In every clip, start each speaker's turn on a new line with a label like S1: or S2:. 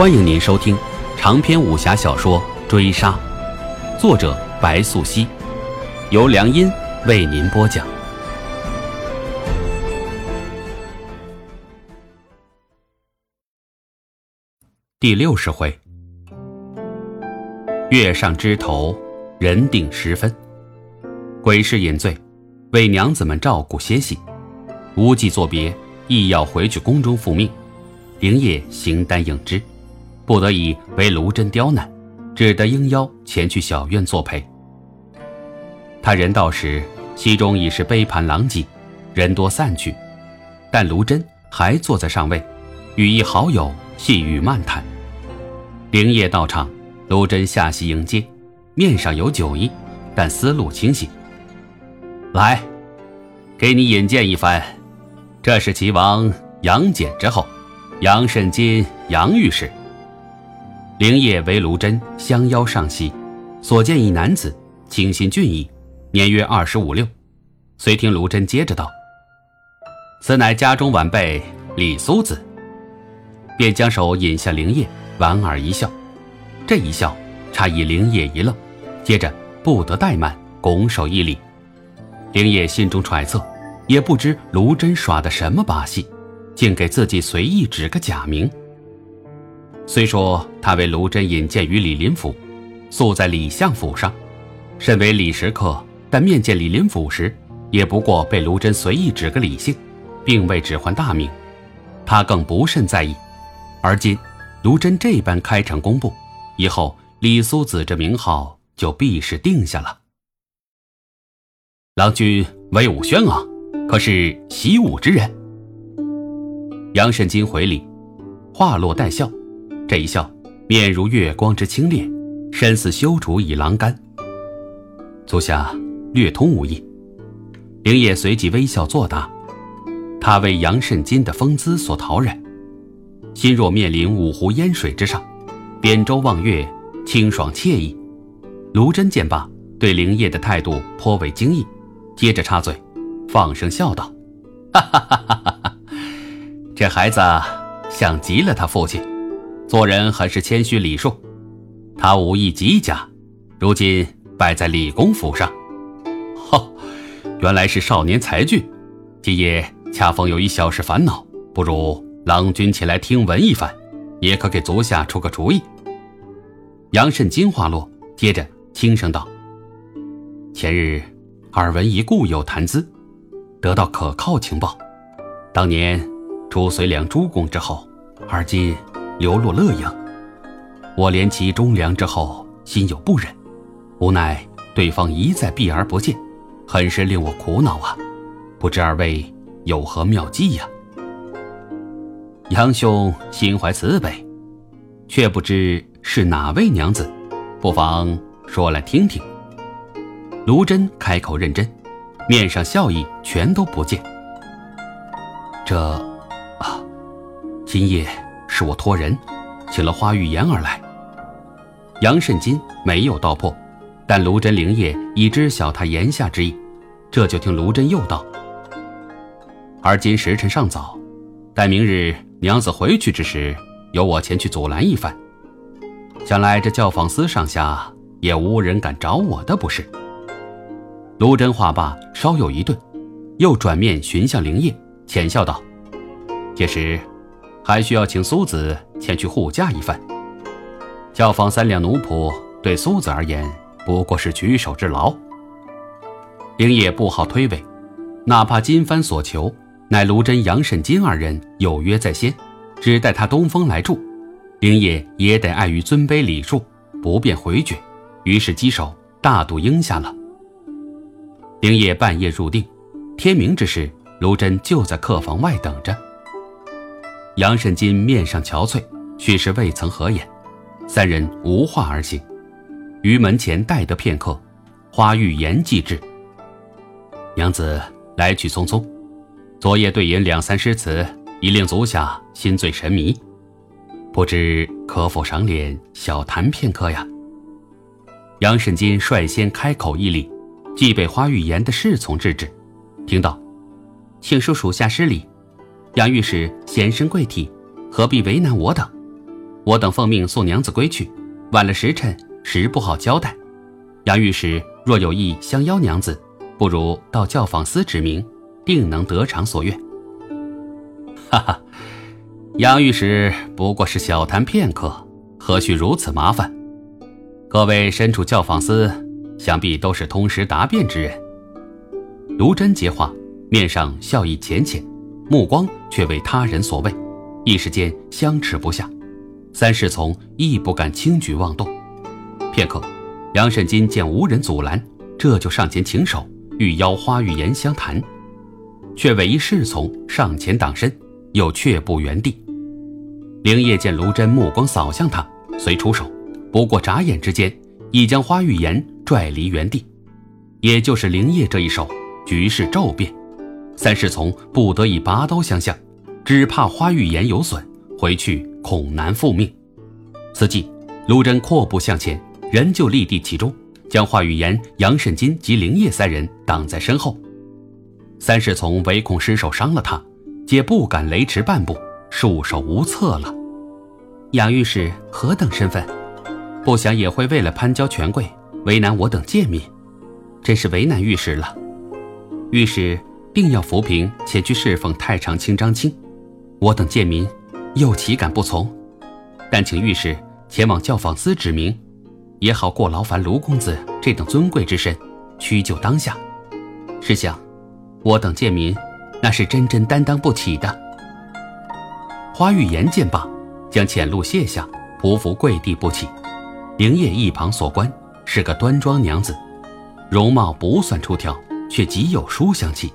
S1: 欢迎您收听长篇武侠小说《追杀》，作者白素熙，由良音为您播讲。第六十回，月上枝头，人定时分。鬼市饮醉，为娘子们照顾歇息，无忌作别，亦要回去宫中复命。灵业形单影只。不得已为卢真刁难，只得应邀前去小院作陪。他人到时，席中已是杯盘狼藉，人多散去，但卢真还坐在上位，与一好友细语漫谈。灵业到场，卢真下席迎接，面上有酒意，但思路清醒。来，给你引荐一番，这是齐王杨戬之后，杨慎金杨御史。灵业为卢真相邀上席，所见一男子，清新俊逸，年约二十五六。遂听卢真接着道：“此乃家中晚辈李苏子。”便将手引向灵业，莞尔一笑。这一笑，差以灵业一愣，接着不得怠慢，拱手一礼。灵业心中揣测，也不知卢真耍的什么把戏，竟给自己随意指个假名。虽说他为卢真引荐于李林甫，宿在李相府上，身为李食客，但面见李林甫时，也不过被卢真随意指个李姓，并未指唤大名，他更不甚在意。而今卢真这般开诚公布，以后李苏子这名号就必是定下了。郎君威武轩昂，可是习武之人？杨慎金回礼，话落带笑。这一笑，面如月光之清冽，身似修竹以狼肝。足下略通武艺，灵业随即微笑作答。他为杨慎金的风姿所陶然，心若面临五湖烟水之上，扁舟望月，清爽惬意。卢真见罢，对灵业的态度颇为惊异，接着插嘴，放声笑道：“哈哈哈哈哈哈！这孩子像极了他父亲。”做人很是谦虚礼数，他武艺极佳，如今拜在李公府上。哈，原来是少年才俊。今夜恰逢有一小事烦恼，不如郎君前来听闻一番，也可给足下出个主意。杨慎金话落，接着轻声道：“前日耳闻一故友谈资，得到可靠情报。当年朱随良朱公之后，而今……”流落乐阳，我怜其忠良之后，心有不忍，无奈对方一再避而不见，很是令我苦恼啊！不知二位有何妙计呀？杨兄心怀慈悲，却不知是哪位娘子，不妨说来听听。卢真开口认真，面上笑意全都不见。这，啊，今夜。是我托人，请了花玉颜而来。杨慎金没有道破，但卢真灵业已知晓他言下之意，这就听卢真又道：“而今时辰尚早，待明日娘子回去之时，由我前去阻拦一番。想来这教坊司上下也无人敢找我的，不是？”卢真话罢，稍有一顿，又转面寻向灵业，浅笑道：“届时。”还需要请苏子前去护驾一番。教坊三两奴仆对苏子而言不过是举手之劳。灵业不好推诿，哪怕金帆所求，乃卢真、杨慎金二人有约在先，只待他东风来助，灵业也得碍于尊卑礼数，不便回绝，于是稽首大度应下了。灵业半夜入定，天明之时，卢真就在客房外等着。杨慎金面上憔悴，许是未曾合眼。三人无话而行，于门前待得片刻，花玉言即至。娘子来去匆匆，昨夜对饮两三诗词，已令足下心醉神迷，不知可否赏脸小谈片刻呀？杨慎金率先开口一礼，即被花玉言的侍从制止，听到，请恕属下失礼。杨御史贤身贵体，何必为难我等？我等奉命送娘子归去，晚了时辰，实不好交代。杨御史若有意相邀娘子，不如到教坊司指明，定能得偿所愿。哈哈，杨御史不过是小谈片刻，何须如此麻烦？各位身处教坊司，想必都是通识达变之人。卢真接话，面上笑意浅浅，目光却为他人所为，一时间相持不下。三侍从亦不敢轻举妄动。片刻，杨慎金见无人阻拦，这就上前请手，欲邀花玉颜相谈，却为一侍从上前挡身，又却步原地。灵叶见卢真目光扫向他，遂出手，不过眨眼之间，已将花玉颜拽离原地。也就是灵叶这一手，局势骤变，三侍从不得已拔刀相向，只怕花玉颜有损，回去。恐难复命，此际，卢真阔步向前，仍旧立地其中，将花玉言、杨慎金及灵叶三人挡在身后。三侍从唯恐失手伤了他，皆不敢雷迟半步，束手无策了。杨御史何等身份？不想也会为了攀交权贵，为难我等贱民，真是为难御史了。御史定要扶贫前去侍奉太常卿张清，我等贱民。又岂敢不从？但请御史前往教坊司指明，也好过劳烦卢公子这等尊贵之身，屈就当下。试想，我等贱民，那是真真担当不起的。花玉颜见罢，将浅露卸下，匍匐跪地不起。灵叶一旁所观，是个端庄娘子，容貌不算出挑，却极有书香气。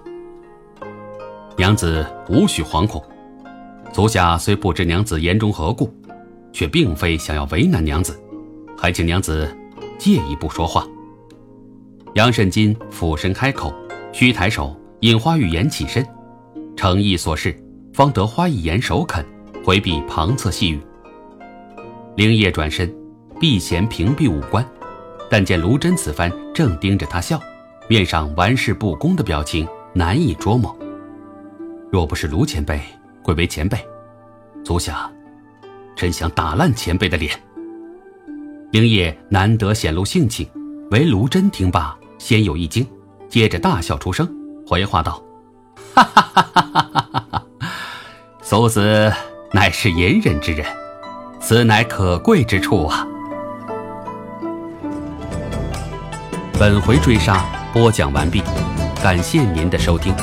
S1: 娘子无需惶恐。足下虽不知娘子言中何故，却并非想要为难娘子，还请娘子借一步说话。杨慎金俯身开口，须抬手引花玉颜起身，诚意所示，方得花一颜首肯，回避旁侧细语。灵叶转身，避嫌屏蔽五官，但见卢真此番正盯着他笑，面上玩世不恭的表情难以捉摸。若不是卢前辈。贵为前辈，足下真想打烂前辈的脸。灵叶难得显露性情，唯卢真听罢，先有一惊，接着大笑出声，回话道：“哈哈哈哈哈哈哈！苏子乃是隐忍之人，此乃可贵之处啊。”本回追杀播讲完毕，感谢您的收听。